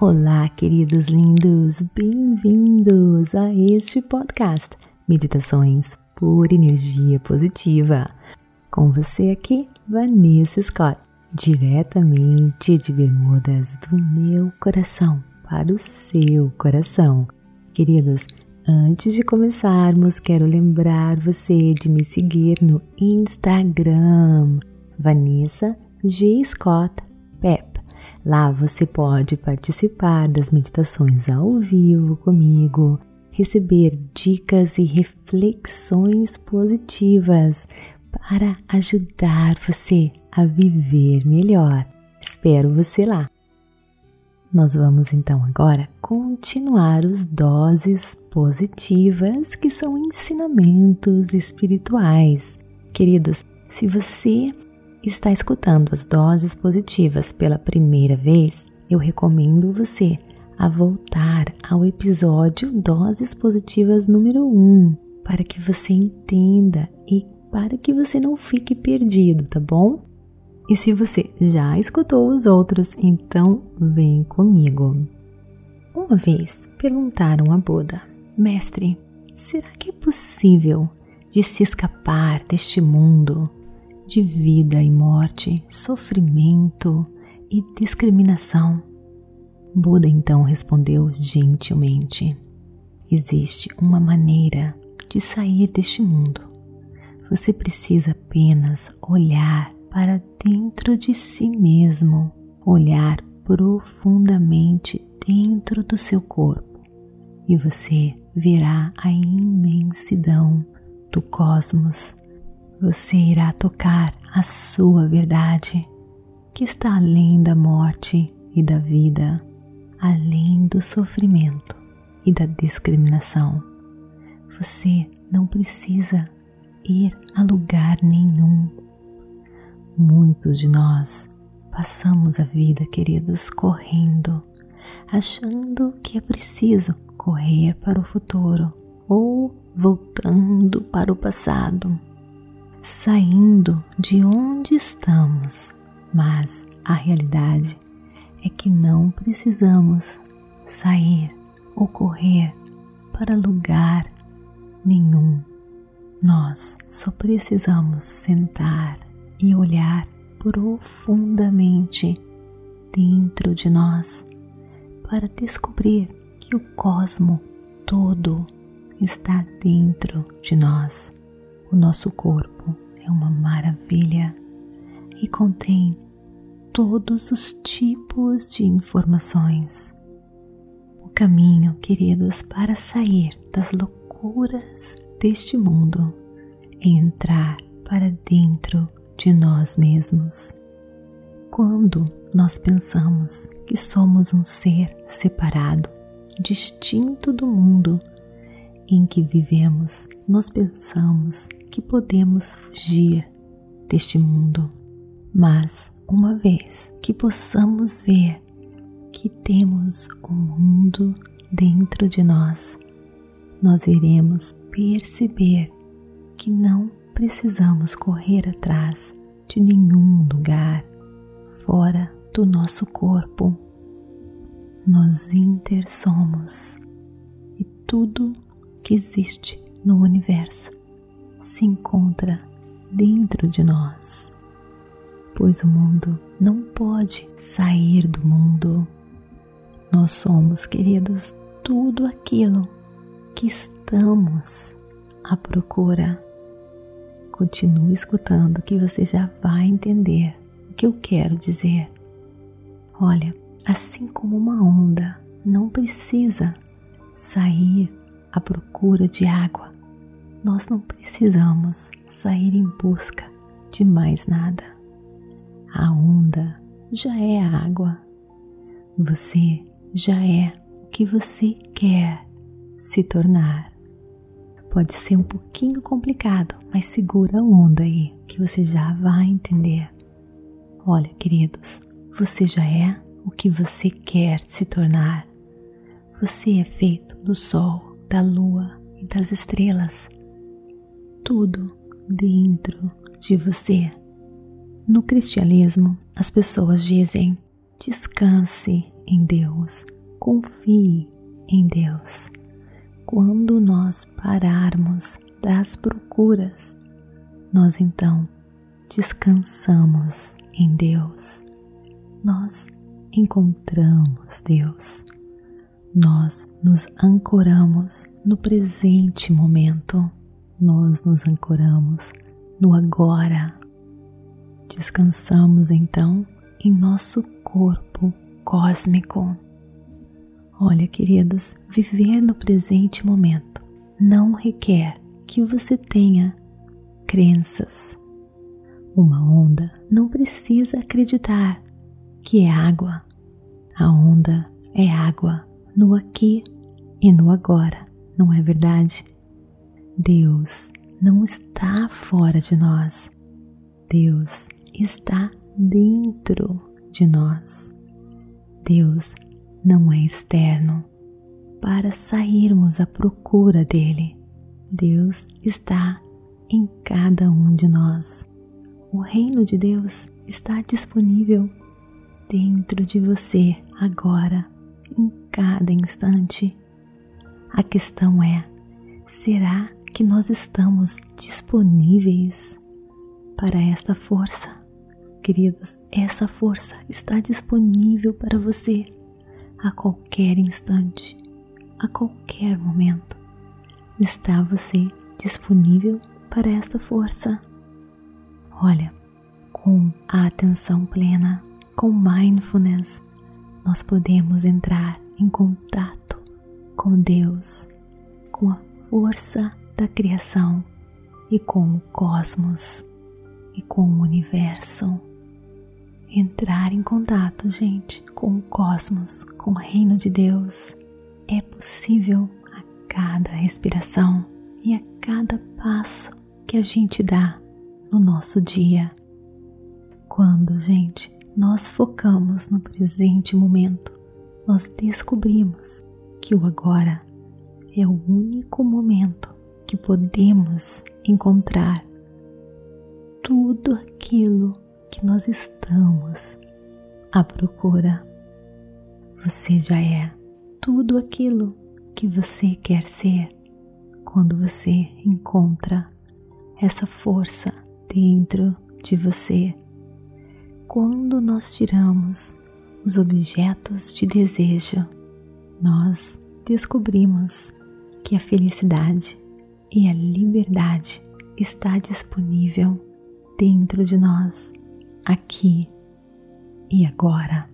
Olá, queridos lindos, bem-vindos a este podcast Meditações por Energia Positiva. Com você aqui, Vanessa Scott, diretamente de Bermudas do meu coração para o seu coração. Queridos, antes de começarmos, quero lembrar você de me seguir no Instagram, Vanessa G. Scott Pep Lá você pode participar das meditações ao vivo comigo, receber dicas e reflexões positivas para ajudar você a viver melhor. Espero você lá. Nós vamos então agora continuar os doses positivas, que são ensinamentos espirituais. Queridos, se você está escutando as doses positivas pela primeira vez, eu recomendo você a voltar ao episódio Doses Positivas número 1 para que você entenda e para que você não fique perdido, tá bom? E se você já escutou os outros, então vem comigo. Uma vez perguntaram a Buda: Mestre, será que é possível de se escapar deste mundo de vida e morte, sofrimento e discriminação. Buda então respondeu gentilmente: Existe uma maneira de sair deste mundo. Você precisa apenas olhar para dentro de si mesmo, olhar profundamente dentro do seu corpo e você verá a imensidão do cosmos você irá tocar a sua verdade, que está além da morte e da vida, além do sofrimento e da discriminação. Você não precisa ir a lugar nenhum. Muitos de nós passamos a vida, queridos, correndo, achando que é preciso correr para o futuro ou voltando para o passado saindo de onde estamos, mas a realidade é que não precisamos sair ou correr para lugar nenhum. Nós só precisamos sentar e olhar profundamente dentro de nós para descobrir que o cosmo todo está dentro de nós o nosso corpo uma maravilha e contém todos os tipos de informações. O caminho, queridos, para sair das loucuras deste mundo é entrar para dentro de nós mesmos. Quando nós pensamos que somos um ser separado, distinto do mundo em que vivemos, nós pensamos que podemos fugir deste mundo, mas uma vez que possamos ver que temos o um mundo dentro de nós, nós iremos perceber que não precisamos correr atrás de nenhum lugar fora do nosso corpo. Nós intersomos e tudo que existe no universo se encontra dentro de nós, pois o mundo não pode sair do mundo. Nós somos, queridos, tudo aquilo que estamos à procura. Continue escutando que você já vai entender o que eu quero dizer. Olha, assim como uma onda não precisa sair à procura de água, nós não precisamos sair em busca de mais nada. A onda já é a água. Você já é o que você quer se tornar. Pode ser um pouquinho complicado, mas segura a onda aí que você já vai entender. Olha, queridos, você já é o que você quer se tornar. Você é feito do sol, da lua e das estrelas tudo dentro de você. No cristianismo, as pessoas dizem: descanse em Deus, confie em Deus. Quando nós pararmos das procuras, nós então descansamos em Deus. Nós encontramos Deus. Nós nos ancoramos no presente momento. Nós nos ancoramos no agora. Descansamos então em nosso corpo cósmico. Olha, queridos, viver no presente momento não requer que você tenha crenças. Uma onda não precisa acreditar que é água. A onda é água no aqui e no agora, não é verdade? Deus não está fora de nós. Deus está dentro de nós. Deus não é externo para sairmos à procura dele. Deus está em cada um de nós. O reino de Deus está disponível dentro de você agora, em cada instante. A questão é: será que nós estamos disponíveis para esta força? Queridos, essa força está disponível para você a qualquer instante, a qualquer momento. Está você disponível para esta força? Olha, com a atenção plena, com mindfulness, nós podemos entrar em contato com Deus, com a força da criação e com o cosmos e com o universo entrar em contato, gente, com o cosmos, com o reino de Deus, é possível a cada respiração e a cada passo que a gente dá no nosso dia. Quando, gente, nós focamos no presente momento, nós descobrimos que o agora é o único momento que podemos encontrar tudo aquilo que nós estamos à procura. Você já é tudo aquilo que você quer ser quando você encontra essa força dentro de você. Quando nós tiramos os objetos de desejo, nós descobrimos que a felicidade e a liberdade está disponível dentro de nós aqui e agora.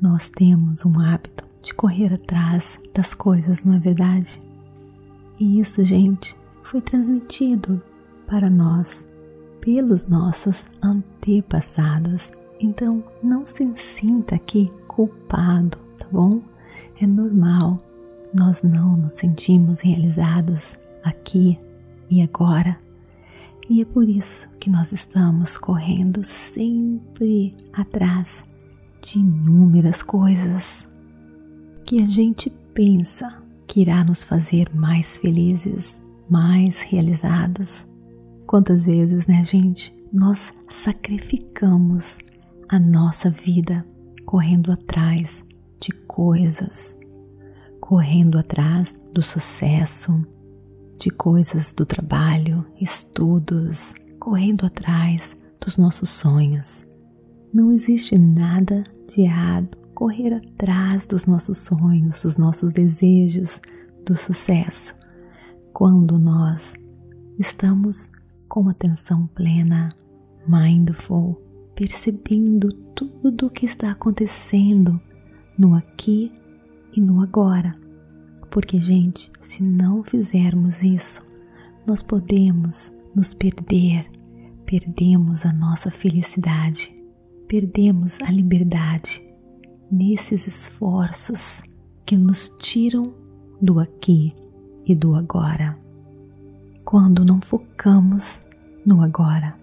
Nós temos um hábito de correr atrás das coisas, não é verdade? E isso, gente, foi transmitido para nós pelos nossos antepassados. Então, não se sinta aqui culpado, tá bom? É normal. Nós não nos sentimos realizados aqui e agora e é por isso que nós estamos correndo sempre atrás de inúmeras coisas que a gente pensa que irá nos fazer mais felizes, mais realizados. Quantas vezes, né, gente, nós sacrificamos a nossa vida correndo atrás de coisas, correndo atrás do sucesso, de coisas do trabalho, estudos, correndo atrás dos nossos sonhos. Não existe nada de errado correr atrás dos nossos sonhos, dos nossos desejos, do sucesso, quando nós estamos com atenção plena, mindful, percebendo tudo o que está acontecendo no aqui e no agora porque, gente, se não fizermos isso, nós podemos nos perder, perdemos a nossa felicidade, perdemos a liberdade nesses esforços que nos tiram do aqui e do agora. Quando não focamos no agora,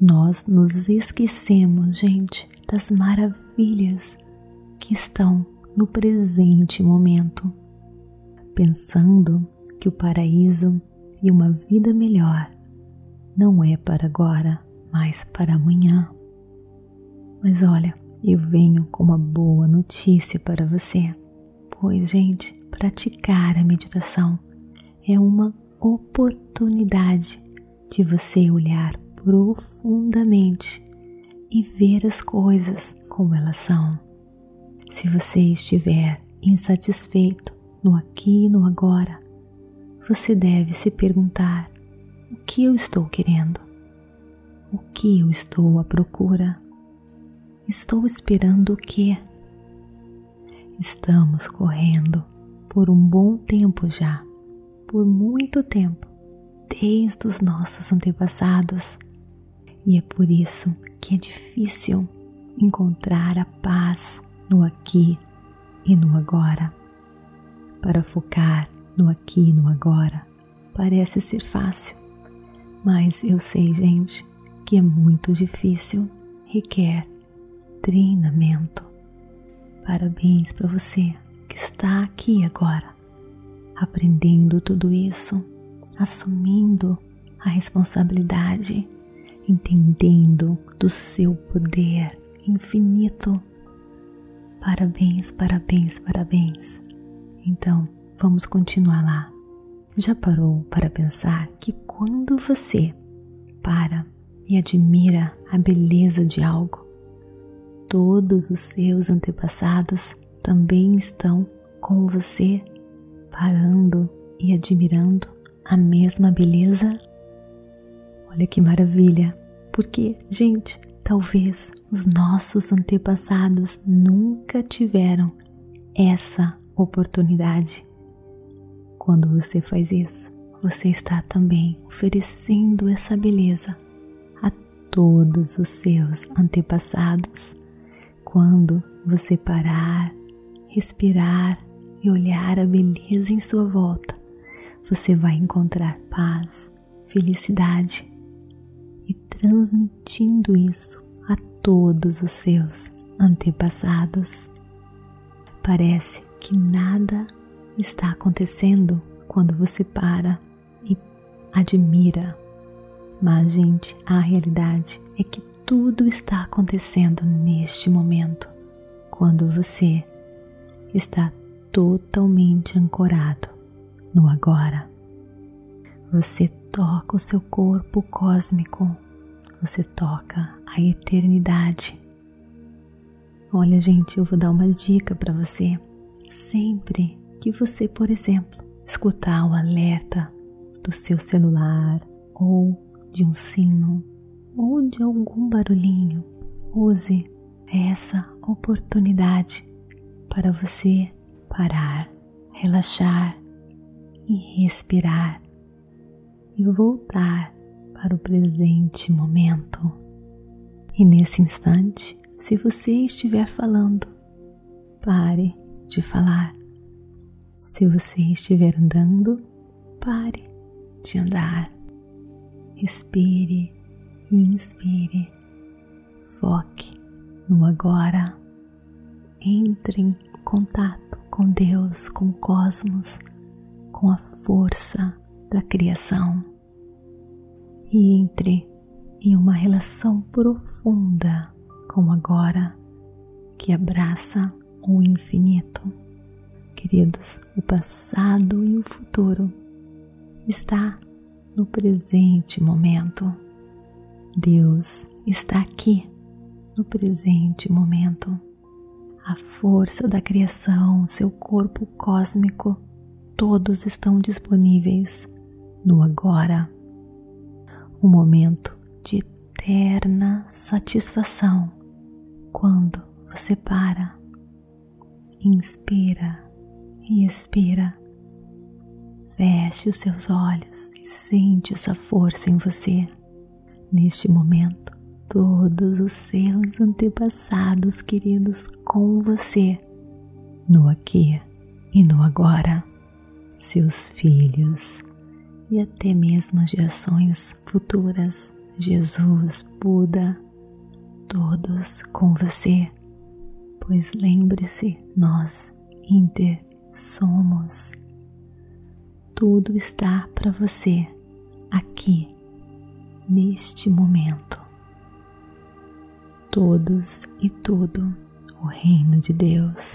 nós nos esquecemos, gente, das maravilhas que estão no presente momento pensando que o paraíso e uma vida melhor não é para agora, mas para amanhã. Mas olha, eu venho com uma boa notícia para você. Pois, gente, praticar a meditação é uma oportunidade de você olhar profundamente e ver as coisas como elas são. Se você estiver insatisfeito no aqui e no agora, você deve se perguntar: o que eu estou querendo? O que eu estou à procura? Estou esperando o que? Estamos correndo por um bom tempo já, por muito tempo, desde os nossos antepassados, e é por isso que é difícil encontrar a paz no aqui e no agora. Para focar no aqui e no agora parece ser fácil, mas eu sei, gente, que é muito difícil, requer treinamento. Parabéns para você que está aqui agora, aprendendo tudo isso, assumindo a responsabilidade, entendendo do seu poder infinito. Parabéns, parabéns, parabéns. Então, vamos continuar lá. Já parou para pensar que quando você para e admira a beleza de algo, todos os seus antepassados também estão com você, parando e admirando a mesma beleza? Olha que maravilha! Porque, gente, talvez os nossos antepassados nunca tiveram essa oportunidade. Quando você faz isso, você está também oferecendo essa beleza a todos os seus antepassados. Quando você parar, respirar e olhar a beleza em sua volta, você vai encontrar paz, felicidade e transmitindo isso a todos os seus antepassados. Parece que nada está acontecendo quando você para e admira. Mas, gente, a realidade é que tudo está acontecendo neste momento, quando você está totalmente ancorado no agora. Você toca o seu corpo cósmico, você toca a eternidade. Olha, gente, eu vou dar uma dica para você. Sempre que você, por exemplo, escutar o alerta do seu celular ou de um sino ou de algum barulhinho, use essa oportunidade para você parar, relaxar e respirar e voltar para o presente momento. E nesse instante, se você estiver falando, pare de falar. Se você estiver andando, pare de andar. Respire e inspire. Foque no agora. Entre em contato com Deus, com o cosmos, com a força da criação e entre em uma relação profunda com o agora que abraça o infinito. Queridos, o passado e o futuro está no presente momento. Deus está aqui no presente momento. A força da criação, seu corpo cósmico, todos estão disponíveis no agora. Um momento de eterna satisfação quando você para, inspira e expira. Feche os seus olhos e sente essa força em você. Neste momento, todos os seus antepassados queridos com você, no aqui e no agora, seus filhos e até mesmo as gerações futuras, Jesus, Buda, todos com você, pois lembre-se, nós, Inter, somos. Tudo está para você aqui, neste momento. todos e tudo o reino de Deus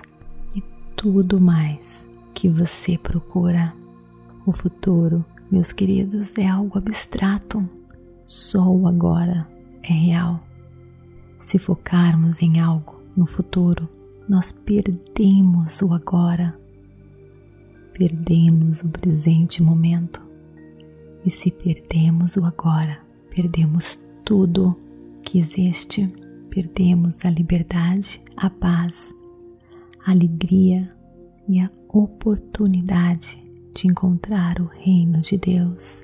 e tudo mais que você procura. O futuro, meus queridos, é algo abstrato, só o agora é real. Se focarmos em algo no futuro, nós perdemos o agora, perdemos o presente momento. E se perdemos o agora, perdemos tudo que existe, perdemos a liberdade, a paz, a alegria e a oportunidade de encontrar o reino de Deus,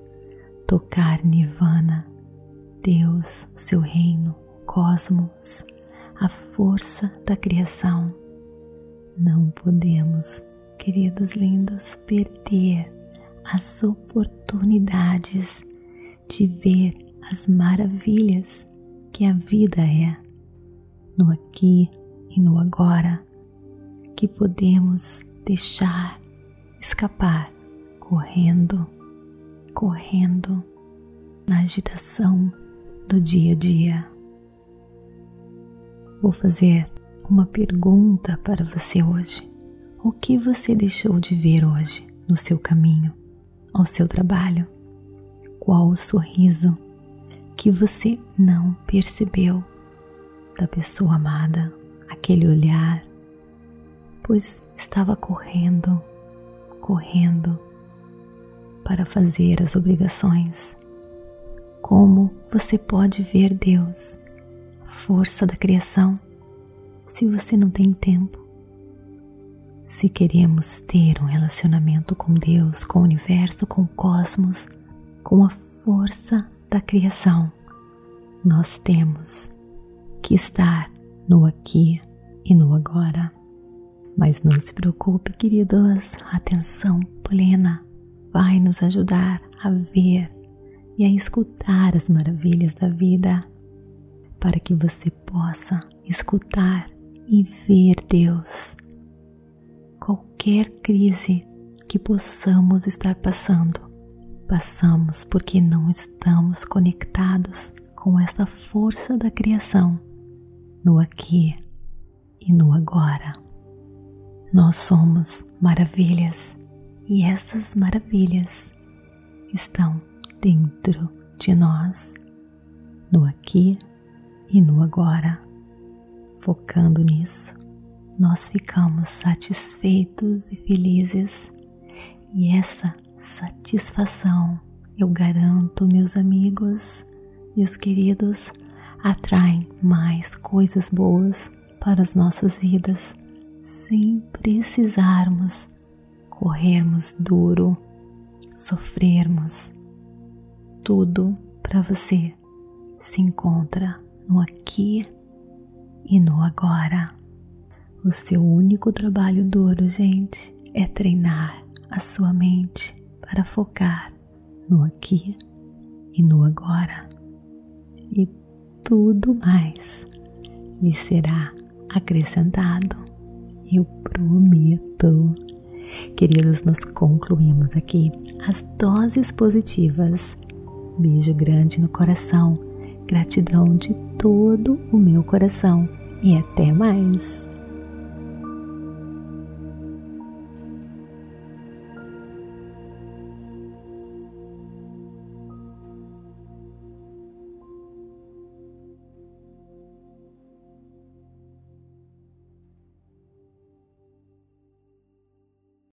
tocar Nirvana, Deus, o seu reino, cosmos, a força da criação. Não podemos, queridos lindos, perder as oportunidades de ver as maravilhas que a vida é, no aqui e no agora, que podemos deixar escapar correndo, correndo na agitação do dia a dia. Vou fazer uma pergunta para você hoje. O que você deixou de ver hoje no seu caminho ao seu trabalho? Qual o sorriso que você não percebeu da pessoa amada, aquele olhar, pois estava correndo, correndo para fazer as obrigações. Como você pode ver Deus, força da criação, se você não tem tempo? Se queremos ter um relacionamento com Deus, com o universo, com o cosmos, com a força da criação, nós temos que estar no aqui e no agora. Mas não se preocupe, queridos, a atenção plena vai nos ajudar a ver e a escutar as maravilhas da vida, para que você possa escutar e ver Deus. Qualquer crise que possamos estar passando, passamos porque não estamos conectados com esta força da criação no aqui e no agora. Nós somos maravilhas e essas maravilhas estão dentro de nós, no aqui e no agora. Focando nisso, nós ficamos satisfeitos e felizes, e essa satisfação, eu garanto, meus amigos, meus queridos, atraem mais coisas boas para as nossas vidas, sem precisarmos corrermos duro, sofrermos. Tudo para você se encontra no aqui e no agora. O seu único trabalho duro, gente, é treinar a sua mente para focar no aqui e no agora e tudo mais lhe será acrescentado. Eu prometo. Queridos, nós concluímos aqui as doses positivas. Beijo grande no coração, gratidão de todo o meu coração e até mais.